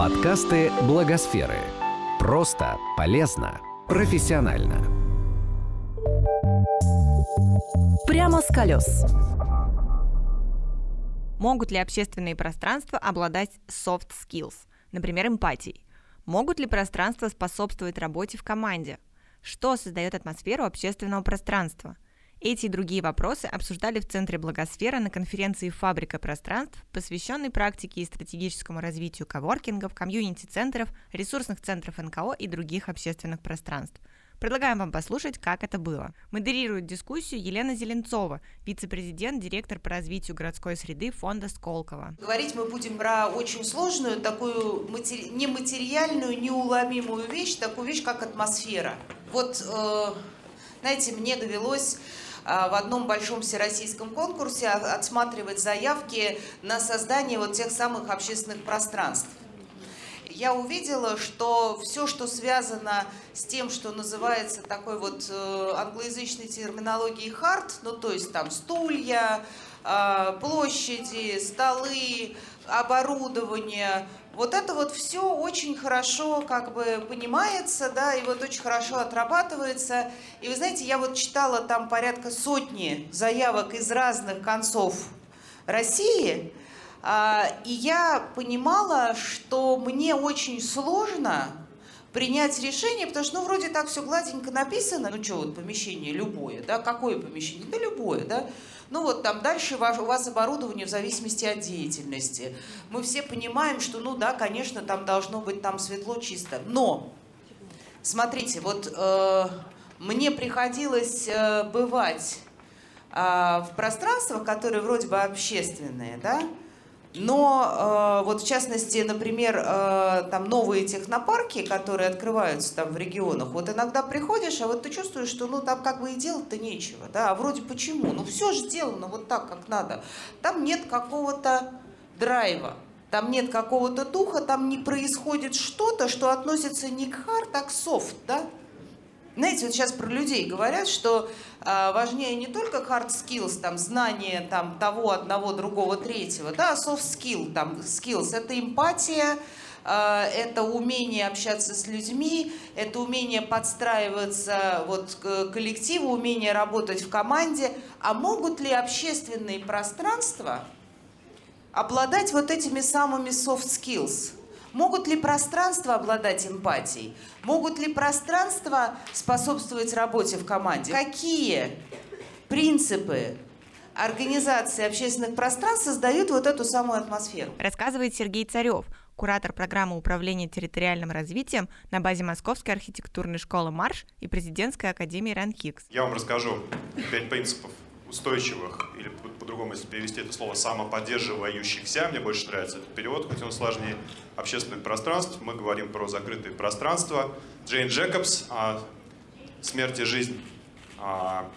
Подкасты Благосферы. Просто, полезно, профессионально. Прямо с колес. Могут ли общественные пространства обладать soft skills, например, эмпатией? Могут ли пространства способствовать работе в команде? Что создает атмосферу общественного пространства – эти и другие вопросы обсуждали в Центре Благосфера на конференции «Фабрика пространств», посвященной практике и стратегическому развитию коворкингов, комьюнити-центров, ресурсных центров НКО и других общественных пространств. Предлагаем вам послушать, как это было. Модерирует дискуссию Елена Зеленцова, вице-президент, директор по развитию городской среды фонда Сколково. Говорить мы будем про очень сложную, такую матери... нематериальную, неуломимую вещь, такую вещь, как атмосфера. Вот, э, знаете, мне довелось в одном большом всероссийском конкурсе отсматривать заявки на создание вот тех самых общественных пространств. Я увидела, что все, что связано с тем, что называется такой вот э, англоязычной терминологией хард, ну то есть там стулья, а, площади, столы, оборудование, вот это вот все очень хорошо как бы понимается, да, и вот очень хорошо отрабатывается. И вы знаете, я вот читала там порядка сотни заявок из разных концов России, а, и я понимала, что мне очень сложно принять решение, потому что, ну, вроде так все гладенько написано, ну, что, вот помещение любое, да, какое помещение? Да, любое, да. Ну вот там дальше у вас оборудование в зависимости от деятельности. Мы все понимаем, что, ну да, конечно, там должно быть там светло, чисто. Но, смотрите, вот э, мне приходилось э, бывать э, в пространствах, которые вроде бы общественные, да, но э, вот в частности, например, э, там новые технопарки, которые открываются там в регионах, вот иногда приходишь, а вот ты чувствуешь, что ну там как бы и делать-то нечего, да, а вроде почему? Ну все же сделано вот так, как надо. Там нет какого-то драйва, там нет какого-то духа, там не происходит что-то, что относится не к хард, а к софт, да? Знаете, вот сейчас про людей говорят, что э, важнее не только hard skills, там, знание там, того, одного, другого, третьего, да, а soft skill, там, skills, это эмпатия, э, это умение общаться с людьми, это умение подстраиваться вот, к коллективу, умение работать в команде. А могут ли общественные пространства обладать вот этими самыми soft skills? Могут ли пространства обладать эмпатией? Могут ли пространства способствовать работе в команде? Какие принципы организации общественных пространств создают вот эту самую атмосферу? Рассказывает Сергей Царев, куратор программы управления территориальным развитием на базе Московской архитектурной школы «Марш» и президентской академии РАНХИКС. Я вам расскажу пять принципов устойчивых, или по-другому, если перевести это слово, самоподдерживающихся, мне больше нравится этот перевод, хоть он сложнее, общественных пространств. Мы говорим про закрытые пространства. Джейн Джекобс о смерти и жизнь а,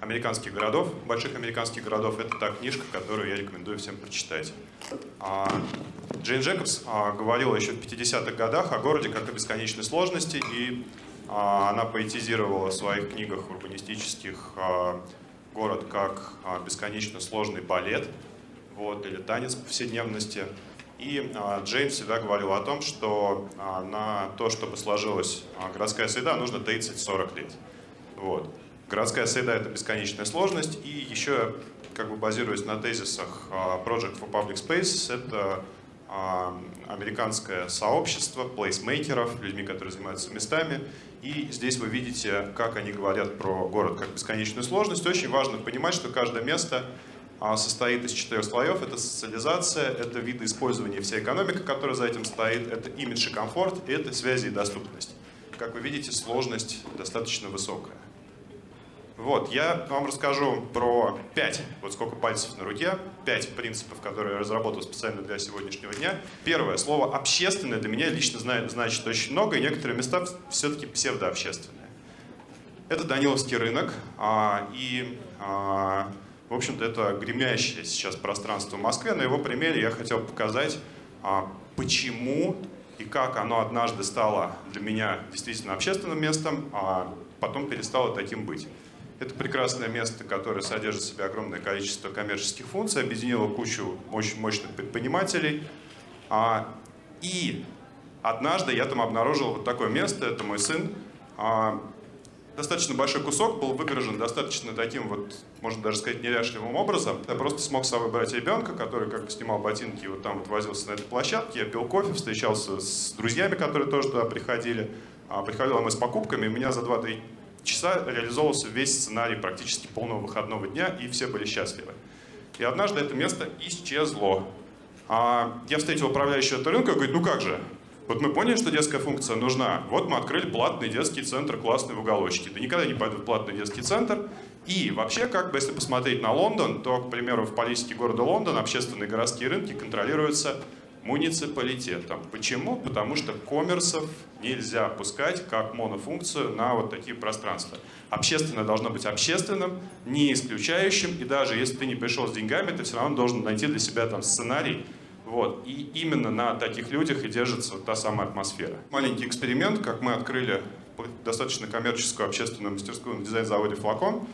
американских городов, больших американских городов, это та книжка, которую я рекомендую всем прочитать. А, Джейн Джекобс а, говорила еще в 50-х годах о городе как о бесконечной сложности, и она поэтизировала в своих книгах урбанистических город как а, бесконечно сложный балет, вот, или танец повседневности. И а, Джеймс всегда говорил о том, что а, на то, чтобы сложилась городская среда, нужно 30-40 лет. Вот. Городская среда — это бесконечная сложность, и еще, как бы базируясь на тезисах Project for Public Space, это американское сообщество плейсмейкеров, людьми, которые занимаются местами. И здесь вы видите, как они говорят про город как бесконечную сложность. Очень важно понимать, что каждое место а, состоит из четырех слоев. Это социализация, это виды использования всей экономики, которая за этим стоит, это имидж и комфорт, и это связи и доступность. Как вы видите, сложность достаточно высокая. Вот, я вам расскажу про пять, вот сколько пальцев на руке, пять принципов, которые я разработал специально для сегодняшнего дня. Первое, слово «общественное» для меня лично значит очень много, и некоторые места все-таки псевдообщественные. Это Даниловский рынок, а, и, а, в общем-то, это гремящее сейчас пространство в Москве. На его примере я хотел показать, а, почему и как оно однажды стало для меня действительно общественным местом, а потом перестало таким быть. Это прекрасное место, которое содержит в себе огромное количество коммерческих функций, объединило кучу очень мощных предпринимателей. А, и однажды я там обнаружил вот такое место, это мой сын. А, достаточно большой кусок был выгорожен достаточно таким вот, можно даже сказать, неряшливым образом. Я просто смог с собой брать ребенка, который как бы снимал ботинки и вот там вот возился на этой площадке. Я пил кофе, встречался с друзьями, которые тоже туда приходили. А, приходил мы с покупками, меня за 2-3 часа реализовывался весь сценарий практически полного выходного дня, и все были счастливы. И однажды это место исчезло. А я встретил управляющего этого рынка и говорит, ну как же, вот мы поняли, что детская функция нужна. Вот мы открыли платный детский центр классный в уголочке. Да никогда не пойду в платный детский центр. И вообще, как бы, если посмотреть на Лондон, то, к примеру, в политике города Лондон общественные городские рынки контролируются муниципалитетом. Почему? Потому что коммерсов нельзя пускать как монофункцию на вот такие пространства. Общественное должно быть общественным, не исключающим, и даже если ты не пришел с деньгами, ты все равно должен найти для себя там сценарий, вот. И именно на таких людях и держится та самая атмосфера. Маленький эксперимент, как мы открыли достаточно коммерческую общественную мастерскую на дизайн-заводе «Флакон»,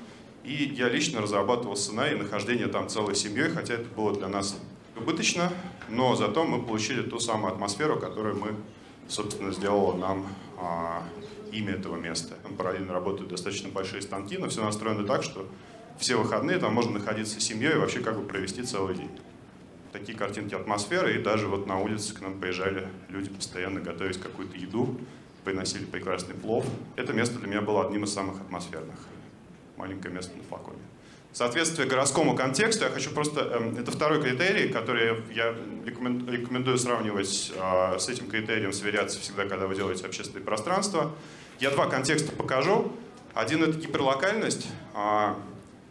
и я лично разрабатывал сценарий нахождения там целой семьей, хотя это было для нас убыточно, но зато мы получили ту самую атмосферу, которую мы, собственно, сделала нам а, имя этого места. Там параллельно работают достаточно большие станки, но все настроено так, что все выходные там можно находиться с семьей и вообще как бы провести целый день такие картинки атмосферы, и даже вот на улице к нам приезжали люди постоянно готовить какую-то еду, приносили прекрасный плов. Это место для меня было одним из самых атмосферных. Маленькое место на флаконе. Соответствие городскому контексту, я хочу просто... Э, это второй критерий, который я рекомендую сравнивать э, с этим критерием, сверяться всегда, когда вы делаете общественное пространство. Я два контекста покажу. Один — это гиперлокальность. Э,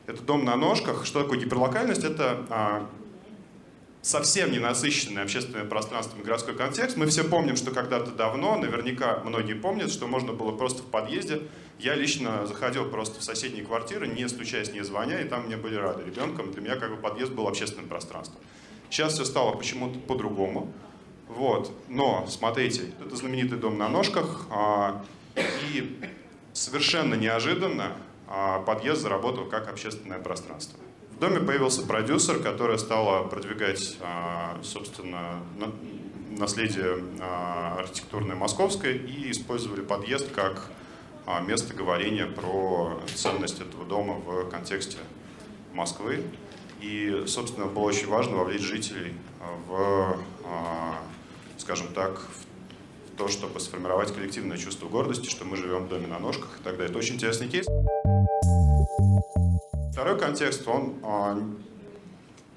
это дом на ножках. Что такое гиперлокальность? Это совсем не насыщенное общественное пространство городской контекст. Мы все помним, что когда-то давно, наверняка многие помнят, что можно было просто в подъезде. Я лично заходил просто в соседние квартиры, не стучаясь, не звоня, и там мне были рады ребенком. Для меня как бы подъезд был общественным пространством. Сейчас все стало почему-то по-другому. Вот. Но, смотрите, это знаменитый дом на ножках. А, и совершенно неожиданно а, подъезд заработал как общественное пространство. В доме появился продюсер, которая стала продвигать, а, собственно, наследие а, архитектурное московское и использовали подъезд как а, место говорения про ценность этого дома в контексте Москвы. И, собственно, было очень важно вовлечь жителей в, скажем так, в то, чтобы сформировать коллективное чувство гордости, что мы живем в доме на ножках и так далее. Это очень интересный кейс. Второй контекст, он а,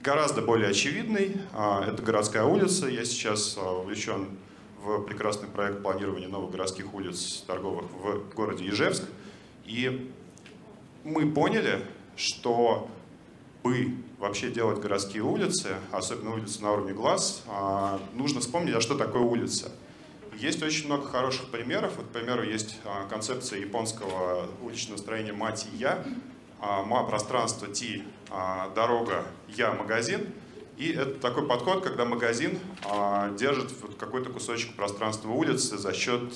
гораздо более очевидный. А, это городская улица. Я сейчас а, увлечен в прекрасный проект планирования новых городских улиц торговых в городе Ижевск. И мы поняли, что бы вообще делать городские улицы, особенно улицы на уровне глаз, нужно вспомнить, а что такое улица. Есть очень много хороших примеров. Вот, к примеру, есть концепция японского уличного строения «Мать и я», а, ма пространство Ти, а, дорога Я магазин. И это такой подход, когда магазин а, держит какой-то кусочек пространства улицы за счет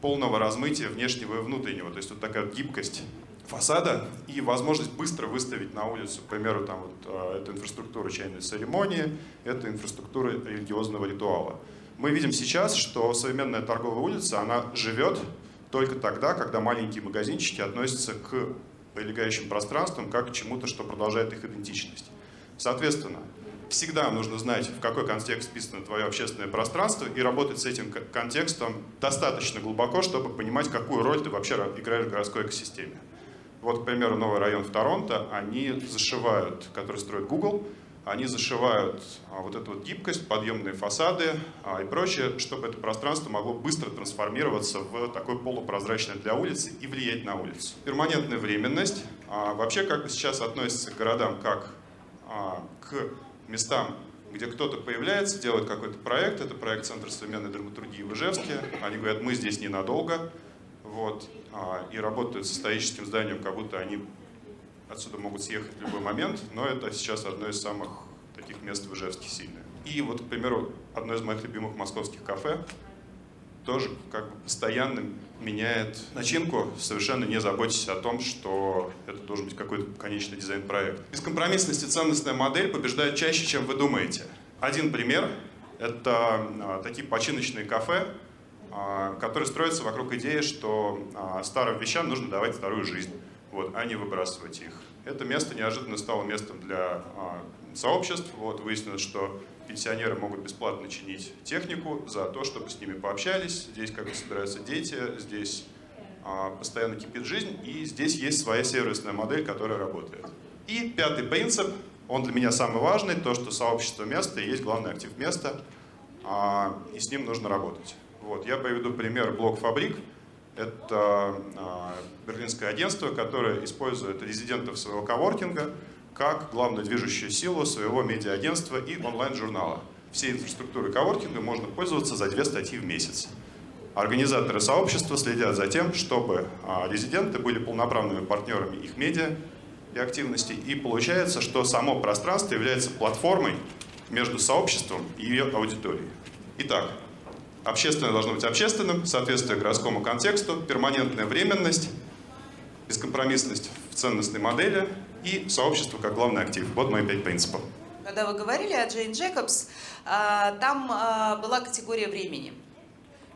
полного размытия внешнего и внутреннего. То есть вот такая гибкость фасада и возможность быстро выставить на улицу, к примеру, там вот, это инфраструктура чайной церемонии, это инфраструктура религиозного ритуала. Мы видим сейчас, что современная торговая улица, она живет только тогда, когда маленькие магазинчики относятся к прилегающим пространством как чему-то, что продолжает их идентичность. Соответственно, всегда нужно знать, в какой контекст вписано твое общественное пространство и работать с этим контекстом достаточно глубоко, чтобы понимать, какую роль ты вообще играешь в городской экосистеме. Вот, к примеру, новый район в Торонто, они зашивают, который строит Google, они зашивают а, вот эту вот гибкость, подъемные фасады а, и прочее, чтобы это пространство могло быстро трансформироваться в такой полупрозрачное для улицы и влиять на улицу. Перманентная временность. А, вообще как сейчас относится к городам как к местам, где кто-то появляется, делает какой-то проект, это проект Центра современной драматургии в Ижевске, они говорят, мы здесь ненадолго, вот, и работают с историческим зданием, как будто они отсюда могут съехать в любой момент, но это сейчас одно из самых таких мест в Ижевске сильное. И вот, к примеру, одно из моих любимых московских кафе тоже как бы постоянно меняет начинку, совершенно не заботясь о том, что это должен быть какой-то конечный дизайн-проект. Бескомпромиссность и ценностная модель побеждают чаще, чем вы думаете. Один пример — Это а, такие починочные кафе, а, которые строятся вокруг идеи, что а, старым вещам нужно давать вторую жизнь, вот, а не выбрасывать их. Это место неожиданно стало местом для сообществ. Вот, выяснилось, что пенсионеры могут бесплатно чинить технику за то, чтобы с ними пообщались. Здесь как бы собираются дети, здесь постоянно кипит жизнь, и здесь есть своя сервисная модель, которая работает. И пятый принцип, он для меня самый важный, то, что сообщество места и есть главный актив места, и с ним нужно работать. Вот, я приведу пример блок Фабрик. Это а, берлинское агентство, которое использует резидентов своего коворкинга как главную движущую силу своего медиа-агентства и онлайн-журнала. Всей инфраструктурой коворкинга можно пользоваться за две статьи в месяц. Организаторы сообщества следят за тем, чтобы а, резиденты были полноправными партнерами их медиа и активностей. И получается, что само пространство является платформой между сообществом и ее аудиторией. Итак, Общественное должно быть общественным, соответствие городскому контексту, перманентная временность, бескомпромиссность в ценностной модели и сообщество как главный актив. Вот мои пять принципов. Когда вы говорили о Джейн Джекобс, а, там а, была категория времени.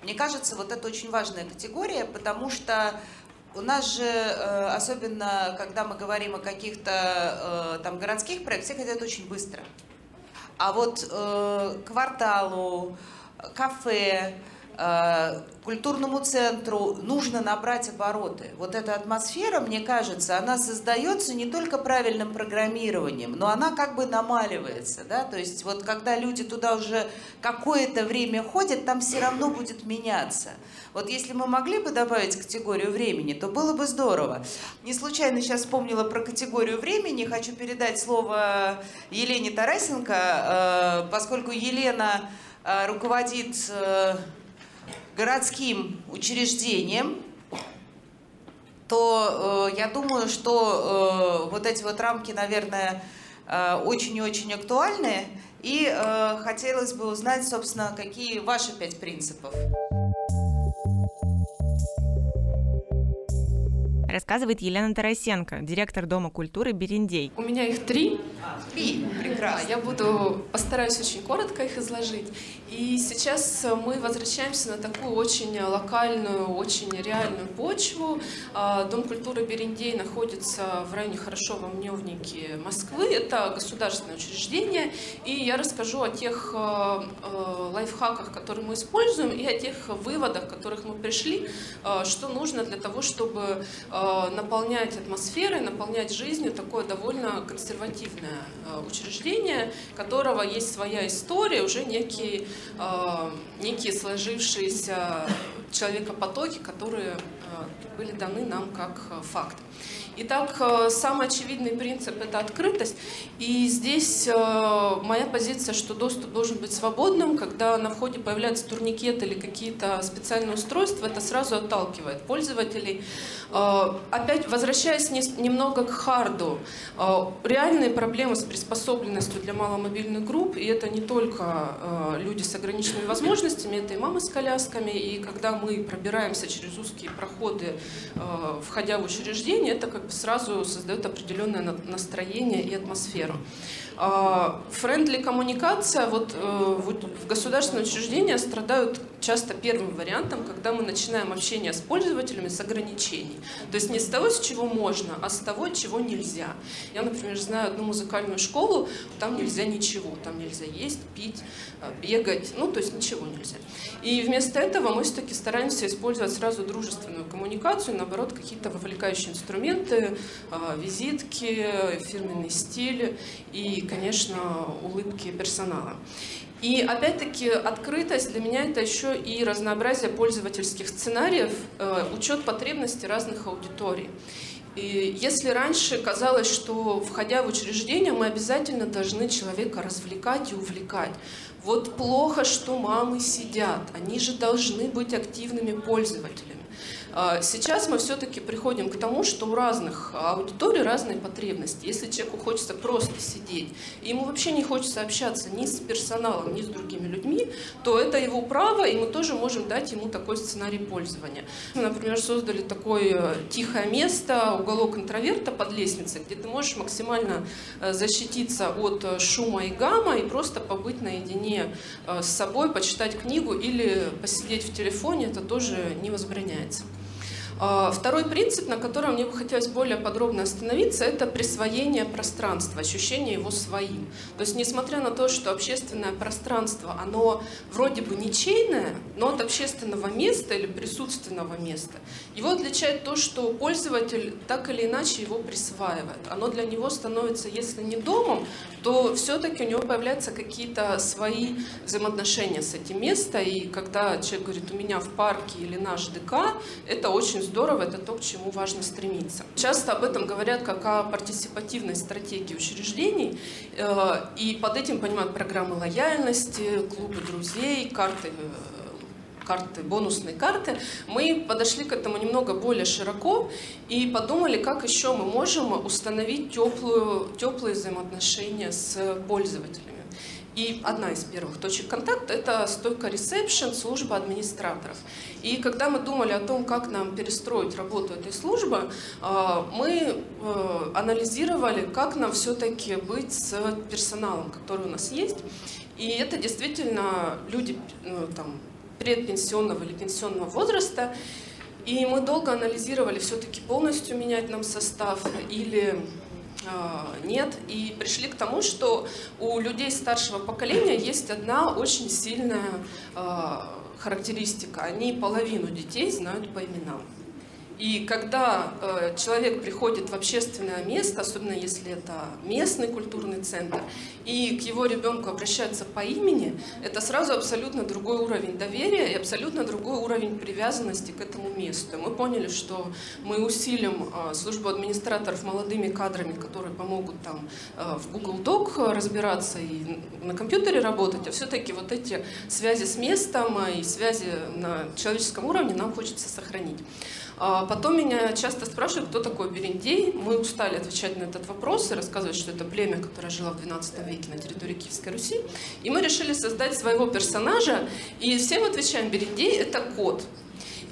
Мне кажется, вот это очень важная категория, потому что у нас же, э, особенно когда мы говорим о каких-то э, там городских проектах, все хотят очень быстро. А вот э, кварталу, кафе, э, культурному центру нужно набрать обороты. Вот эта атмосфера, мне кажется, она создается не только правильным программированием, но она как бы намаливается. Да? То есть вот когда люди туда уже какое-то время ходят, там все равно будет меняться. Вот если мы могли бы добавить категорию времени, то было бы здорово. Не случайно сейчас вспомнила про категорию времени. Хочу передать слово Елене Тарасенко, э, поскольку Елена руководит э, городским учреждением, то э, я думаю, что вот эти вот рамки, наверное, очень и очень актуальны. И хотелось бы узнать, собственно, какие ваши пять принципов. Рассказывает Елена Тарасенко, директор Дома культуры «Берендей». У меня их три. Три, прекрасно. Я буду, постараюсь очень коротко их изложить. И сейчас мы возвращаемся на такую очень локальную, очень реальную почву. А, Дом культуры «Берендей» находится в районе Хорошова-Мневники Москвы. Это государственное учреждение. И я расскажу о тех а, а, лайфхаках, которые мы используем, и о тех выводах, к которых мы пришли, что нужно для того, чтобы Э, наполнять атмосферой, наполнять жизнью такое довольно консервативное э, учреждение, которого есть своя история, уже некие, э, некие сложившиеся человекопотоки, которые были даны нам как факт. Итак, э, самый очевидный принцип – это открытость. И здесь э, моя позиция, что доступ должен быть свободным. Когда на входе появляется турникет или какие-то специальные устройства, это сразу отталкивает пользователей. Э, опять, возвращаясь немного к hard у, реальные проблемы с приспособленностью для маломобильных групп, и это не только люди с ограниченными возможностями, это и мамы с колясками, и когда мы пробираемся через узкие проходы, входя в учреждение, это как сразу создает определенное настроение и атмосферу. А, friendly коммуникация, вот э, в государственные учреждения страдают часто первым вариантом, когда мы начинаем общение с пользователями с ограничений. То есть не с того, с чего можно, а с того, чего нельзя. Я, например, знаю одну музыкальную школу, там нельзя ничего, там нельзя есть, пить, э, бегать, ну, то есть ничего нельзя. И вместо этого мы все-таки стараемся использовать сразу дружественную коммуникацию, наоборот, какие-то вовлекающие инструменты, э, визитки, фирменный стиль и конечно, улыбки персонала. И опять-таки открытость для меня это еще и разнообразие пользовательских сценариев, э, учет потребностей разных аудиторий. И если раньше казалось, что входя в учреждение, мы обязательно должны человека развлекать и увлекать. Вот плохо, что мамы сидят, они же должны быть активными пользователями сейчас мы все-таки приходим к тому, что у разных аудиторий разные потребности. Если человеку хочется просто сидеть, и ему вообще не хочется общаться ни с персоналом, ни с другими людьми, то это его право, и мы тоже можем дать ему такой сценарий пользования. Мы, например, создали такое тихое место, уголок интроверта под лестницей, где ты можешь максимально э, защититься от э, шума и гамма и просто побыть наедине э, с собой, почитать книгу или посидеть в телефоне, это тоже не возбраняется. А, второй принцип, на котором мне бы хотелось более подробно остановиться, это присвоение пространства, ощущение его своим. То есть, несмотря на то, что общественное пространство, оно вроде бы ничейное, но от общественного места или присутственного места, его отличает то, что пользователь так или иначе его присваивает. Оно для него становится, если не домом, то все-таки у него появляются какие-то свои взаимоотношения с этим местом. И когда человек говорит, у меня в парке или наш ДК, это очень здорово, это то, к чему важно стремиться. Часто об этом говорят как о партиципативной стратегии учреждений, э, и под этим понимают программы лояльности, клубы друзей, карты э, карты, бонусные карты, мы подошли к этому немного более широко и подумали, как еще мы можем установить теплую, теплые взаимоотношения с пользователями. И одна из первых точек контакта – это стойка ресепшн, служба администраторов. И когда мы думали о том, как нам перестроить работу этой службы, а, мы э, анализировали, как нам все-таки быть с персоналом, который у нас есть. И это действительно люди ну, там, предпенсионного или пенсионного возраста. И мы долго анализировали, все-таки полностью менять нам состав или а, нет. И пришли к тому, что у людей старшего поколения есть одна очень сильная а, характеристика. Они половину детей знают по именам. И когда э, человек приходит в общественное место, особенно если это местный культурный центр, и к его ребенку обращаются по имени, это сразу абсолютно другой уровень доверия и абсолютно другой уровень привязанности к этому месту. Мы поняли, что мы усилим э, службу администраторов молодыми кадрами, которые помогут там э, в Google Doc разбираться и на компьютере работать, а все-таки вот эти связи с местом и связи на человеческом уровне нам хочется сохранить. А потом меня часто спрашивают, кто такой Берендей. Мы устали отвечать на этот вопрос и рассказывать, что это племя, которое жило в XII веке на территории Киевской Руси. И мы решили создать своего персонажа, и всем отвечаем, Берендей – это кот.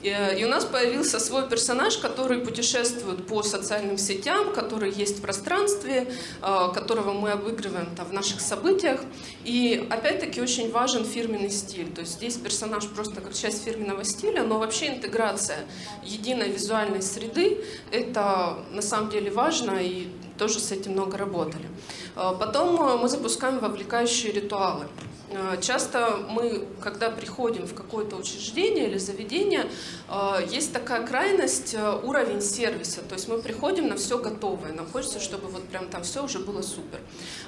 Э, и у нас появился свой персонаж, который путешествует по социальным сетям, который есть в пространстве, э, которого мы обыгрываем там, в наших событиях. И опять-таки очень важен фирменный стиль. То есть здесь персонаж просто как часть фирменного стиля, но вообще интеграция единой визуальной среды – это на самом деле важно, и тоже с этим много работали. Э, потом мы запускаем вовлекающие ритуалы. Э, часто мы, когда приходим в какое-то учреждение или заведение, э, есть такая крайность э, уровень сервиса. То есть мы приходим на все готовое, нам хочется, чтобы вот прям там все уже было супер.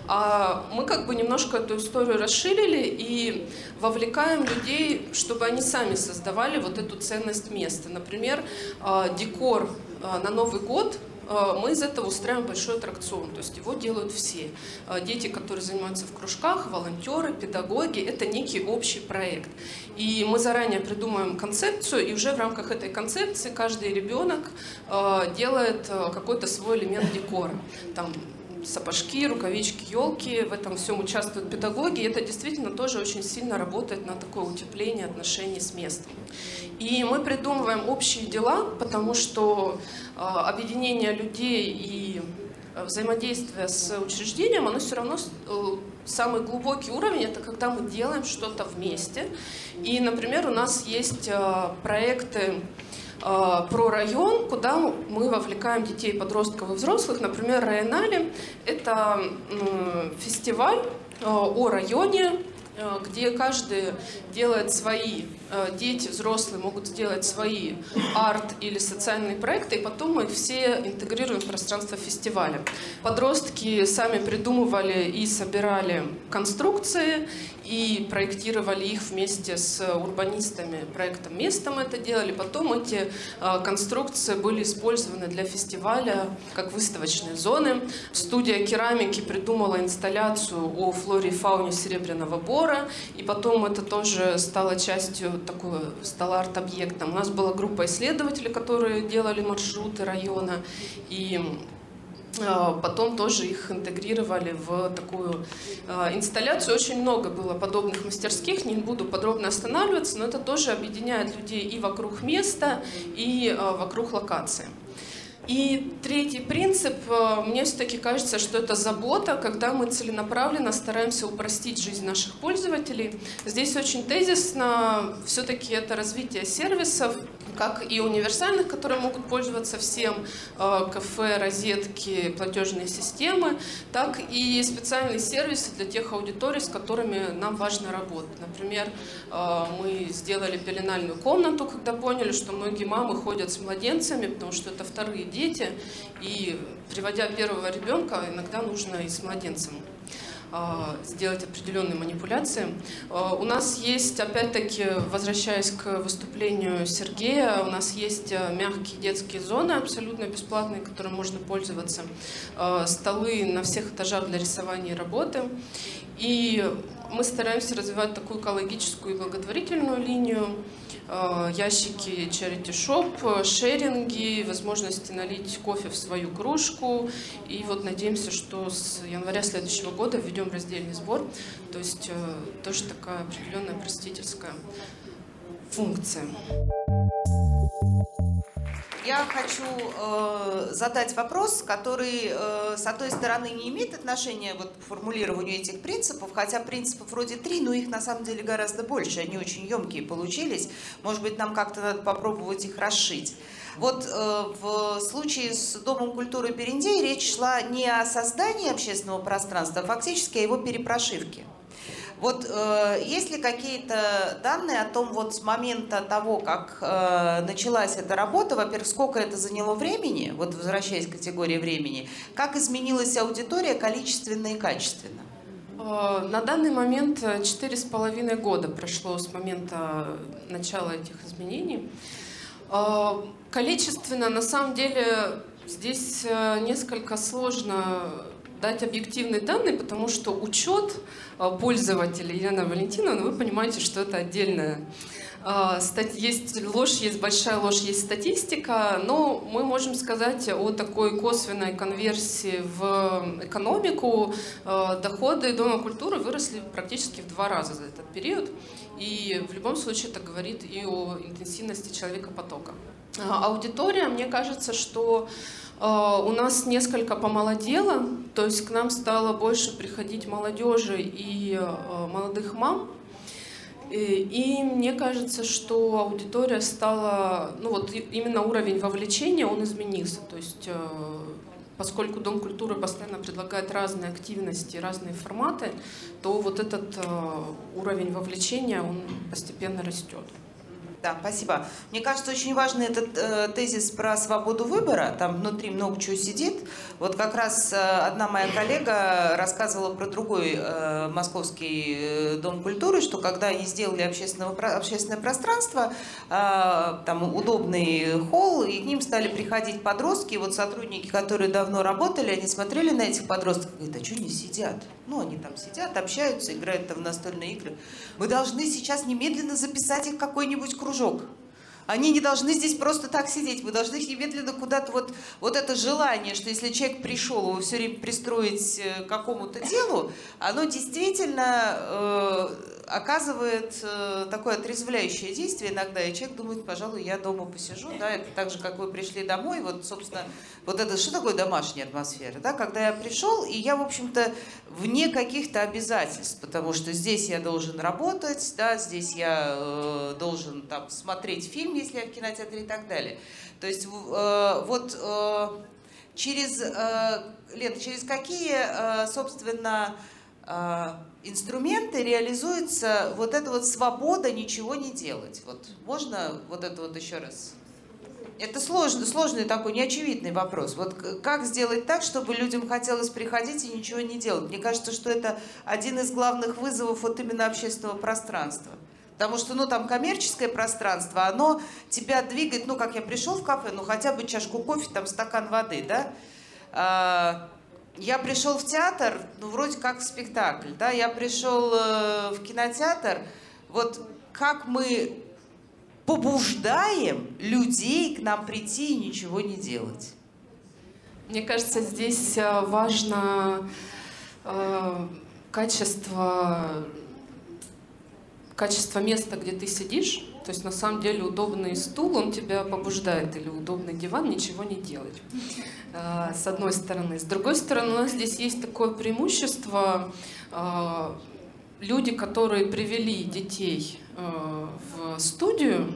А мы как бы немножко эту историю расширили и вовлекаем людей, чтобы они сами создавали вот эту ценность места. Например, декор на Новый год Э, мы из этого устраиваем большой аттракцион, то есть его делают все. Э, дети, которые занимаются в кружках, волонтеры, педагоги, это некий общий проект. И мы заранее придумаем концепцию, и уже в рамках этой концепции каждый ребенок э, делает какой-то свой элемент декора. Там сапожки, рукавички, елки, в этом всем участвуют педагоги, и это действительно тоже очень сильно работает на такое утепление отношений с местом. И мы придумываем общие дела, потому что объединение людей и э, взаимодействие с учреждением, оно все равно э, самый глубокий уровень, это когда мы делаем что-то вместе. И, например, у нас есть э, проекты Э, про район, куда мы вовлекаем детей, подростков и взрослых. Например, Районали – это фестиваль э, о районе, э, где каждый делает свои, дети, взрослые могут сделать свои арт или социальные проекты, и потом мы их все интегрируем в пространство фестиваля. Подростки сами придумывали и собирали конструкции, и проектировали их вместе с урбанистами проектом «Местом» это делали. Потом эти э, конструкции были использованы для фестиваля как выставочные зоны. Студия керамики придумала инсталляцию о флоре и фауне Серебряного Бора, и потом это тоже стало частью такого, стало арт-объектом. У нас была группа исследователей, которые делали маршруты района, и Потом тоже их интегрировали в такую а, инсталляцию. Очень много было подобных мастерских, не буду подробно останавливаться, но это тоже объединяет людей и вокруг места, и а, вокруг локации. И третий принцип, мне все-таки кажется, что это забота, когда мы целенаправленно стараемся упростить жизнь наших пользователей. Здесь очень тезисно все-таки это развитие сервисов, как и универсальных, которые могут пользоваться всем, э, кафе, розетки, платежные системы, так и специальные сервисы для тех аудиторий, с которыми нам важно работать. Например, э, мы сделали пеленальную комнату, когда поняли, что многие мамы ходят с младенцами, потому что это вторые дети, и приводя первого ребенка, иногда нужно и с младенцем а, сделать определенные манипуляции. А, у нас есть, опять-таки, возвращаясь к выступлению Сергея, у нас есть а, мягкие детские зоны, абсолютно бесплатные, которыми можно пользоваться, столы на всех этажах для рисования и работы. И мы стараемся развивать такую экологическую и благотворительную линию. Э, ящики charity shop, шеринги, возможности налить кофе в свою кружку. И вот надеемся, что с января следующего года введем раздельный сбор. То есть э, тоже такая определенная простительская функция. Я хочу э, задать вопрос, который, э, с одной стороны, не имеет отношения вот, к формулированию этих принципов, хотя принципов вроде три, но их на самом деле гораздо больше, они очень емкие получились. Может быть, нам как-то надо попробовать их расшить. Вот э, в случае с Домом культуры Берендей речь шла не о создании общественного пространства, а фактически о его перепрошивке. Вот э, есть ли какие-то данные о том, вот с момента того, как э, началась эта работа, во-первых, сколько это заняло времени, вот возвращаясь к категории времени, как изменилась аудитория количественно и качественно? Э, на данный момент четыре с половиной года прошло с момента начала этих изменений. Э, количественно, на самом деле, здесь э, несколько сложно дать объективные данные, потому что учет а, пользователей Елена Валентиновна, вы понимаете, что это отдельная а, есть ложь, есть большая ложь, есть статистика, но мы можем сказать о такой косвенной конверсии в экономику. А, доходы Дома культуры выросли практически в два раза за этот период. И в любом случае это говорит и о интенсивности человека потока. Аудитория, мне кажется, что у нас несколько помолодело, то есть к нам стало больше приходить молодежи и а, молодых мам. И мне кажется, что аудитория стала, ну вот именно уровень вовлечения, он изменился. То есть а, поскольку Дом культуры постоянно предлагает разные активности, разные форматы, то вот этот уровень вовлечения, он постепенно растет. Да, спасибо. Мне кажется, очень важный этот э, тезис про свободу выбора. Там внутри много чего сидит. Вот как раз э, одна моя коллега рассказывала про другой э, московский э, дом культуры, что когда они сделали общественного, общественное пространство, э, там удобный холл, и к ним стали приходить подростки. И вот сотрудники, которые давно работали, они смотрели на этих подростков и говорят, а что они сидят? Ну, они там сидят, общаются, играют там в настольные игры. Мы должны сейчас немедленно записать их какой-нибудь кружок. Они не должны здесь просто так сидеть. Мы должны их немедленно куда-то вот, вот это желание, что если человек пришел, его все время пристроить э, к какому-то делу, оно действительно э, оказывает э, такое отрезвляющее действие иногда, и человек думает, пожалуй, я дома посижу, да, это так же, как вы пришли домой, вот, собственно, вот это, что такое домашняя атмосфера, да, когда я пришел, и я, в общем-то, вне каких-то обязательств, потому что здесь я должен работать, да, здесь я э, должен там смотреть фильм, если я в кинотеатре и так далее. То есть э, вот э, через, э, Лен, через какие, э, собственно, э, инструменты реализуется вот эта вот свобода ничего не делать. Вот можно вот это вот еще раз? Это сложный, сложный такой неочевидный вопрос. Вот как сделать так, чтобы людям хотелось приходить и ничего не делать? Мне кажется, что это один из главных вызовов вот именно общественного пространства. Потому что, ну, там коммерческое пространство, оно тебя двигает, ну, как я пришел в кафе, ну, хотя бы чашку кофе, там, стакан воды, да? Я пришел в театр, ну, вроде как в спектакль, да? Я пришел э, в кинотеатр, вот как мы побуждаем людей к нам прийти и ничего не делать? Мне кажется, здесь э, важно э, качество, качество места, где ты сидишь. То есть на самом деле удобный стул, он тебя побуждает, или удобный диван ничего не делать. Э, с одной стороны. С другой стороны, у нас здесь есть такое преимущество. Э, люди, которые привели детей Э, в студию,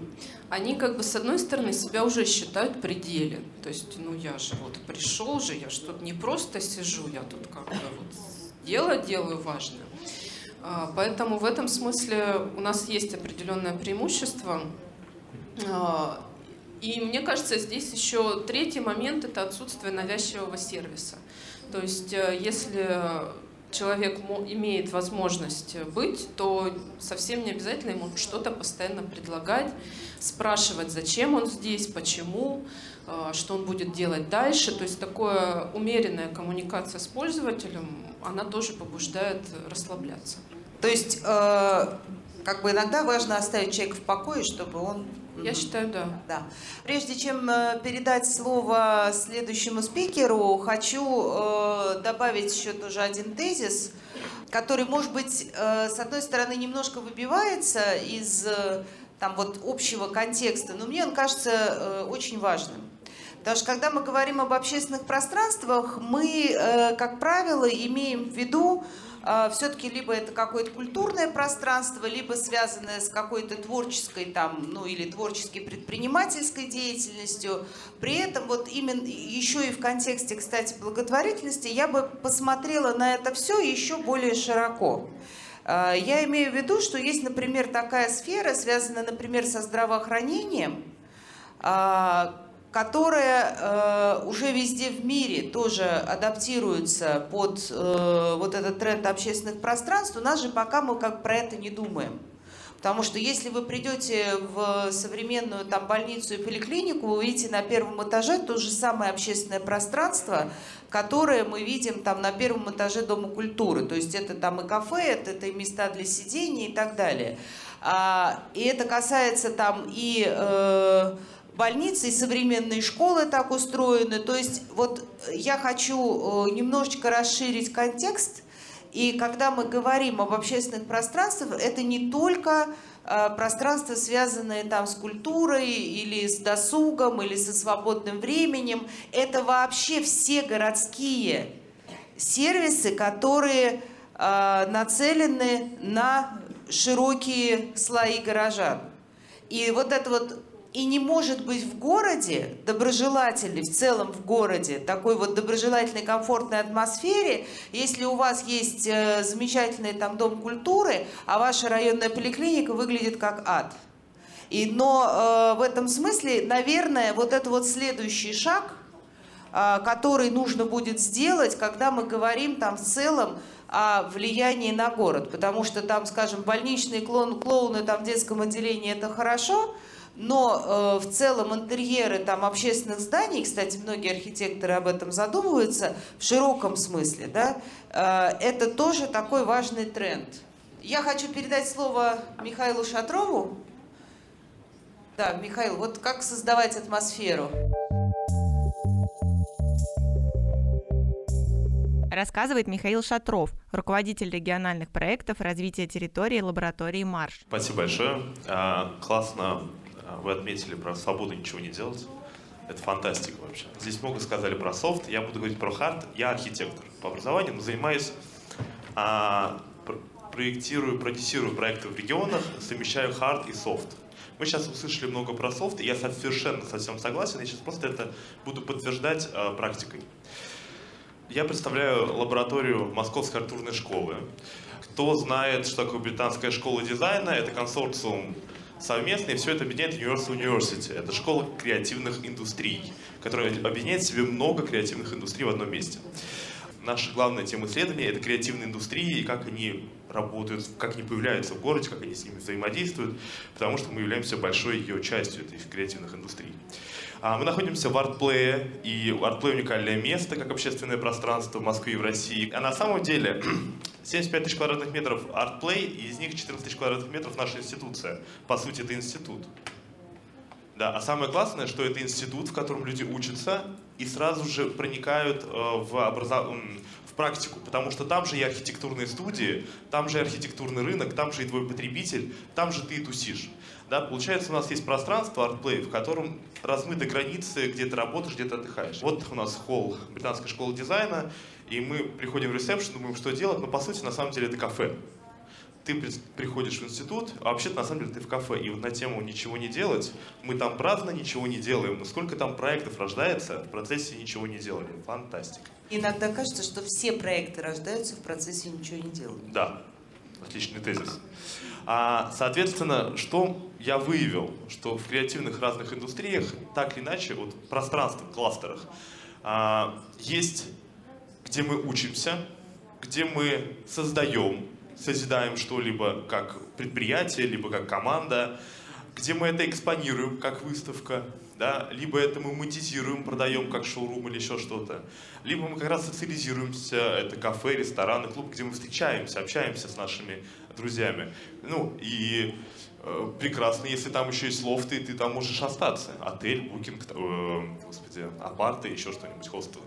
они как бы с одной стороны себя уже считают пределе. То есть, ну я же вот пришел же, я что-то не просто сижу, я тут как бы вот дело делаю важное. А, поэтому в этом смысле у нас есть определенное преимущество. А, и мне кажется, здесь еще третий момент – это отсутствие навязчивого сервиса. То есть, э, если человек имеет возможность быть, то совсем не обязательно ему что-то постоянно предлагать, спрашивать, зачем он здесь, почему, э, что он будет делать дальше. То есть такая умеренная коммуникация с пользователем, она тоже побуждает расслабляться. То есть, э, как бы иногда важно оставить человека в покое, чтобы он я считаю, да. да. Прежде чем э, передать слово следующему спикеру, хочу э, добавить еще тоже один тезис, который, может быть, э, с одной стороны, немножко выбивается из э, там, вот, общего контекста, но мне он кажется э, очень важным. Потому что когда мы говорим об общественных пространствах, мы, э, как правило, имеем в виду все-таки либо это какое-то культурное пространство, либо связанное с какой-то творческой там, ну или творческой предпринимательской деятельностью. При этом вот именно еще и в контексте, кстати, благотворительности я бы посмотрела на это все еще более широко. А, я имею в виду, что есть, например, такая сфера, связанная, например, со здравоохранением, а, которая э, уже везде в мире тоже адаптируется под э, вот этот тренд общественных пространств, у нас же пока мы как про это не думаем. Потому что если вы придете в современную там, больницу и поликлинику, вы увидите на первом этаже то же самое общественное пространство, которое мы видим там, на первом этаже Дома культуры. То есть это там и кафе, это, это и места для сидения и так далее. А, и это касается там и... Э, больницы и современные школы так устроены. То есть вот я хочу э, немножечко расширить контекст. И когда мы говорим об общественных пространствах, это не только э, пространства, связанные там с культурой или с досугом или со свободным временем. Это вообще все городские сервисы, которые э, нацелены на широкие слои горожан. И вот это вот и не может быть в городе доброжелательной, в целом в городе, такой вот доброжелательной, комфортной атмосфере, если у вас есть э, замечательный там дом культуры, а ваша районная поликлиника выглядит как ад. И, но э, в этом смысле, наверное, вот это вот следующий шаг, э, который нужно будет сделать, когда мы говорим там в целом о влиянии на город. Потому что там, скажем, больничные клоун, клоуны там в детском отделении это хорошо – но э, в целом интерьеры там общественных зданий, кстати, многие архитекторы об этом задумываются в широком смысле, да, э, это тоже такой важный тренд. Я хочу передать слово Михаилу Шатрову. Да, Михаил, вот как создавать атмосферу? Рассказывает Михаил Шатров, руководитель региональных проектов развития территории лаборатории «Марш». Спасибо большое. А, классно вы отметили про свободу ничего не делать. Это фантастика вообще. Здесь много сказали про софт, я буду говорить про хард. Я архитектор по образованию, но занимаюсь, а, проектирую, продюсирую проекты в регионах, совмещаю hard и софт. Мы сейчас услышали много про софт, и я совершенно со всем согласен, я сейчас просто это буду подтверждать а, практикой. Я представляю лабораторию Московской архитектурной школы. Кто знает, что такое британская школа дизайна, это консорциум совместно, и все это объединяет Universal University. Это школа креативных индустрий, которая объединяет в себе много креативных индустрий в одном месте. Наша главная тема исследования — это креативные индустрии и как они работают, как они появляются в городе, как они с ними взаимодействуют, потому что мы являемся большой ее частью этих креативных индустрий. А, мы находимся в артплее, и артплей уникальное место, как общественное пространство в Москве и в России. А на самом деле 75 тысяч квадратных метров артплей, и из них 14 тысяч квадратных метров наша институция. По сути, это институт. Да, а самое классное, что это институт, в котором люди учатся и сразу же проникают э, в, образов... в практику, потому что там же и архитектурные студии, там же и архитектурный рынок, там же и твой потребитель, там же ты и тусишь. Да, получается, у нас есть пространство ArtPlay, в котором размыты границы, где ты работаешь, где ты отдыхаешь. Вот у нас холл британской школы дизайна, и мы приходим в ресепшн, думаем, что делать, но по сути, на самом деле, это кафе. Ты приходишь в институт, а вообще-то на самом деле ты в кафе. И вот на тему «ничего не делать» мы там праздно ничего не делаем. Но сколько там проектов рождается в процессе ничего не делали. Фантастика. Иногда кажется, что все проекты рождаются в процессе ничего не делания. Да, отличный тезис. А, соответственно, что я выявил, что в креативных разных индустриях, так или иначе, вот пространство, кластерах, а, есть, где мы учимся, где мы создаем, созидаем что-либо как предприятие, либо как команда, где мы это экспонируем как выставка, да, либо это мы монетизируем, продаем как шоурум или еще что-то, либо мы как раз социализируемся, это кафе, рестораны, клуб, где мы встречаемся, общаемся с нашими друзьями. Ну и э, прекрасно, если там еще есть лофты, ты там можешь остаться. Отель, букинг, э, господи, апарты, еще что-нибудь, хостел.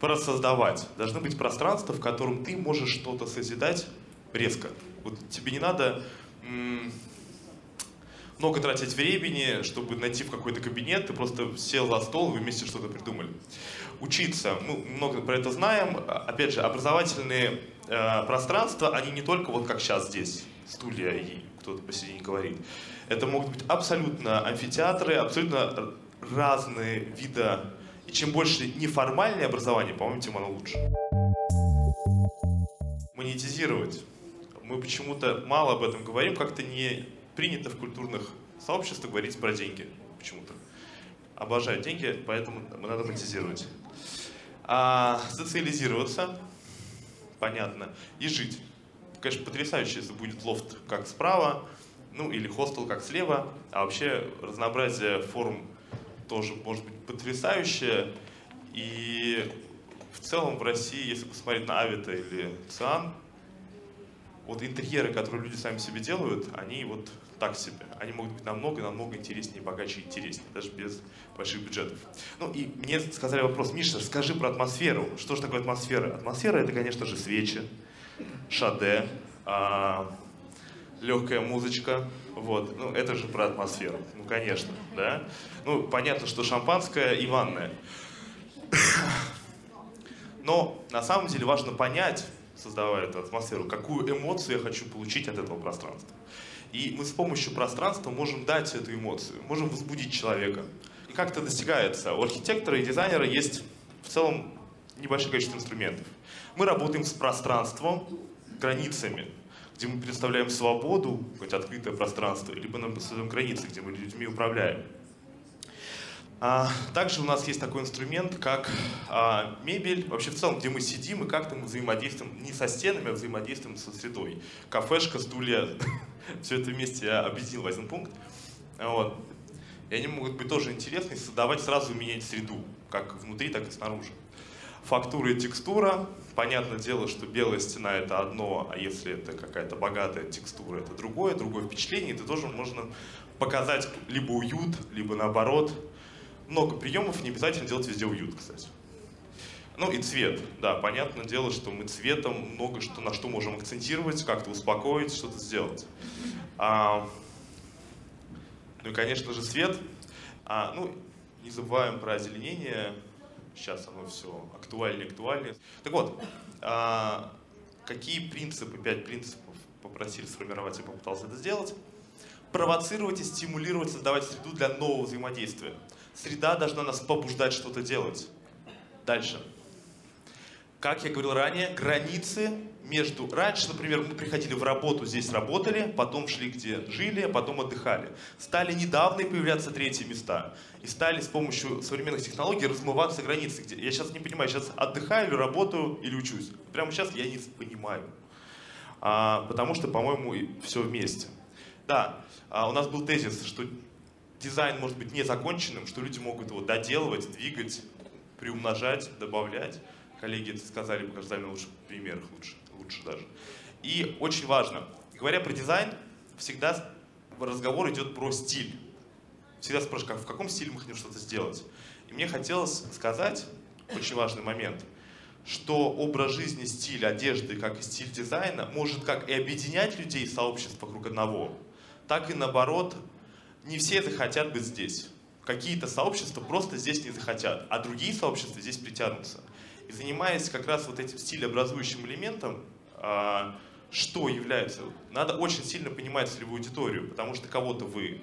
Просоздавать. Должны быть пространства, в котором ты можешь что-то созидать резко. Вот тебе не надо много тратить времени, чтобы найти в какой-то кабинет, ты просто сел за стол, вы вместе что-то придумали. Учиться, мы много про это знаем. Опять же, образовательные э, пространства, они не только вот как сейчас здесь, стулья и кто-то посередине говорит. Это могут быть абсолютно амфитеатры, абсолютно разные виды. И чем больше неформальное образование, по-моему, тем оно лучше. Монетизировать. Мы почему-то мало об этом говорим, как-то не принято в культурных сообществах говорить про деньги почему-то. Обожаю деньги, поэтому надо монетизировать. А, социализироваться, понятно, и жить. Конечно, потрясающе, если будет лофт как справа, ну или хостел как слева, а вообще разнообразие форм тоже может быть потрясающее. И в целом в России, если посмотреть на Авито или Циан, вот интерьеры, которые люди сами себе делают, они вот так себе. Они могут быть намного-намного интереснее, богаче и интереснее, даже без больших бюджетов. Ну и мне сказали вопрос, Миша, скажи про атмосферу. Что же такое атмосфера? Атмосфера это, конечно же, свечи, шаде, а, легкая музычка. Вот. Ну, это же про атмосферу. Ну, конечно, да. Ну, понятно, что шампанское и ванная. Но на самом деле важно понять, создавая эту атмосферу, какую эмоцию я хочу получить от этого пространства. И мы с помощью пространства можем дать эту эмоцию, можем возбудить человека. И как это достигается? У архитектора и дизайнера есть в целом небольшое количество инструментов. Мы работаем с пространством, границами, где мы предоставляем свободу, хоть открытое пространство, либо мы создаем границы, где мы людьми управляем. А, также у нас есть такой инструмент, как а, мебель, вообще в целом, где мы сидим и как-то мы взаимодействуем не со стенами, а взаимодействуем со средой. Кафешка, стулья, все это вместе я объединил в один пункт. Вот. И они могут быть тоже интересны, создавать сразу менять среду, как внутри, так и снаружи. Фактура и текстура. Понятное дело, что белая стена это одно, а если это какая-то богатая текстура, это другое, другое впечатление. Это тоже можно показать либо уют, либо наоборот много приемов, не обязательно делать везде уют, кстати. Ну и цвет, да, понятное дело, что мы цветом много что, на что можем акцентировать, как-то успокоить, что-то сделать. А, ну и, конечно же, свет. А, ну, не забываем про озеленение. Сейчас оно все актуальнее, актуальнее. Так вот, а, какие принципы, пять принципов попросили сформировать, я попытался это сделать. Провоцировать и стимулировать, создавать среду для нового взаимодействия. Среда должна нас побуждать что-то делать. Дальше. как я говорил ранее, границы между... Раньше, например, мы приходили в работу, здесь работали, потом шли где жили, а потом отдыхали. Стали недавно появляться третьи места. И стали с помощью современных технологий размываться границы. Где... Я сейчас не понимаю, сейчас отдыхаю или работаю, или учусь. Прямо сейчас я не понимаю. А, потому что, по-моему, все вместе. Да, а у нас был тезис, что дизайн может быть незаконченным, что люди могут его доделывать, двигать, приумножать, добавлять коллеги это сказали, показали на лучших примерах лучше, лучше даже. И очень важно, говоря про дизайн, всегда разговор идет про стиль. Всегда спрашивают, в каком стиле мы хотим что-то сделать. И мне хотелось сказать, очень важный момент, что образ жизни, стиль одежды, как и стиль дизайна, может как и объединять людей, сообществ вокруг одного, так и наоборот, не все захотят быть здесь. Какие-то сообщества просто здесь не захотят, а другие сообщества здесь притянутся. И занимаясь как раз вот этим стилеобразующим элементом, а, что является... Надо очень сильно понимать целевую аудиторию, потому что кого-то вы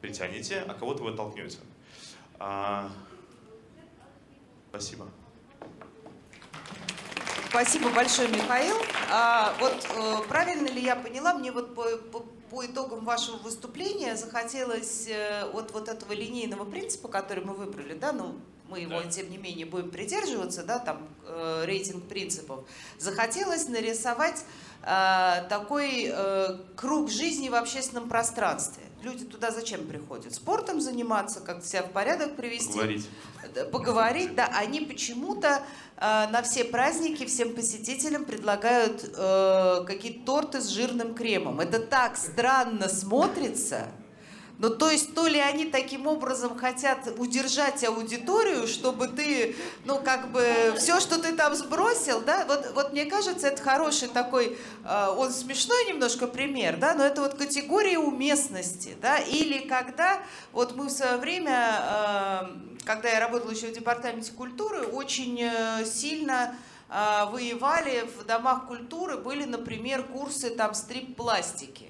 притянете, а кого-то вы оттолкнете. А, спасибо. Спасибо большое, Михаил. А, вот э, правильно ли я поняла, мне вот по, по, по итогам вашего выступления захотелось э, вот, вот этого линейного принципа, который мы выбрали, да, ну, мы его, да. тем не менее, будем придерживаться, да, там, э, рейтинг принципов, захотелось нарисовать э, такой э, круг жизни в общественном пространстве. Люди туда зачем приходят? Спортом заниматься, как себя в порядок привести? Поговорить. Поговорить, да. Они почему-то э, на все праздники всем посетителям предлагают э, какие-то торты с жирным кремом. Это так странно смотрится. Ну, то есть, то ли они таким образом хотят удержать аудиторию, чтобы ты, ну, как бы, все, что ты там сбросил, да, вот, вот мне кажется, это хороший такой, э, он смешной немножко пример, да, но это вот категория уместности, да, или когда, вот мы в свое время, э, когда я работала еще в департаменте культуры, очень э, сильно воевали в домах культуры, были, например, курсы там стрип-пластики.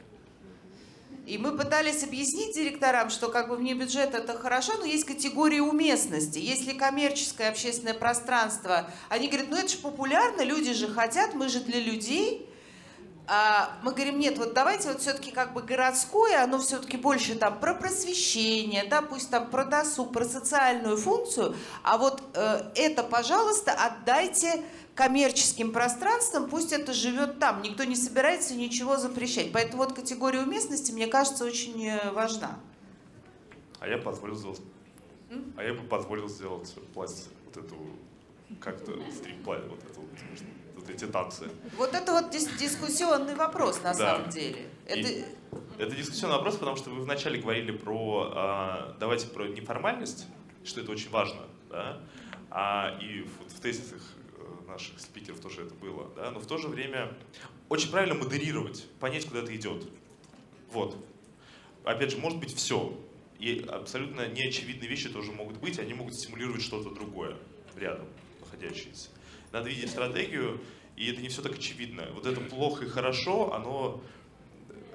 И мы пытались объяснить директорам, что как бы вне бюджета это хорошо, но есть категория уместности. Если коммерческое общественное пространство, они говорят, ну это же популярно, люди же хотят, мы же для людей. А мы говорим, нет, вот давайте вот все-таки как бы городское, оно все-таки больше там про просвещение, да, пусть там про досуг, про социальную функцию, а вот э, это, пожалуйста, отдайте коммерческим пространством, пусть это живет там. Никто не собирается ничего запрещать. Поэтому вот категория уместности, мне кажется, очень э, важна. А я позволил сделать... М? А я бы позволил сделать пластик, вот эту, как-то стрип-пластик, вот эту, вот эти танцы. Вот это вот дис- дискуссионный вопрос на да. самом деле. Это... И это дискуссионный вопрос, потому что вы вначале говорили про, а, давайте про неформальность, что это очень важно, да? А, и в, в тезисах наших спикеров тоже это было, да, но в то же время очень правильно модерировать, понять, куда это идет. Вот. Опять же, может быть все. И абсолютно неочевидные вещи тоже могут быть, они могут стимулировать что-то другое рядом находящееся. Надо видеть стратегию, и это не все так очевидно. Вот это плохо и хорошо, оно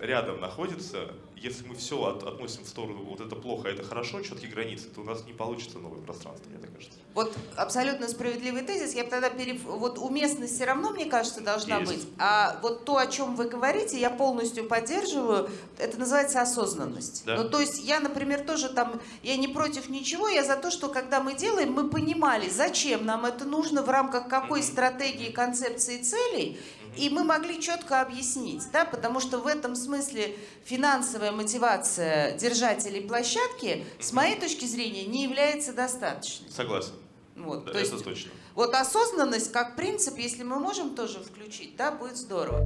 рядом находится, если мы все от, относим в сторону вот это плохо, а это хорошо, четкие границы, то у нас не получится новое пространство, мне так кажется. Вот абсолютно справедливый тезис. Я бы тогда перев... Вот уместность все равно, мне кажется, должна Есть. быть. А вот то, о чем вы говорите, я полностью поддерживаю. Это называется осознанность. Да. Ну, то есть я, например, тоже там, я не против ничего, я за то, что когда мы делаем, мы понимали, зачем нам это нужно, в рамках какой mm-hmm. стратегии, концепции, целей, и мы могли четко объяснить, да, потому что в этом смысле финансовая мотивация держателей площадки, с моей точки зрения, не является достаточной. Согласен. Вот, да, то это есть, точно. Вот осознанность как принцип, если мы можем тоже включить, да, будет здорово.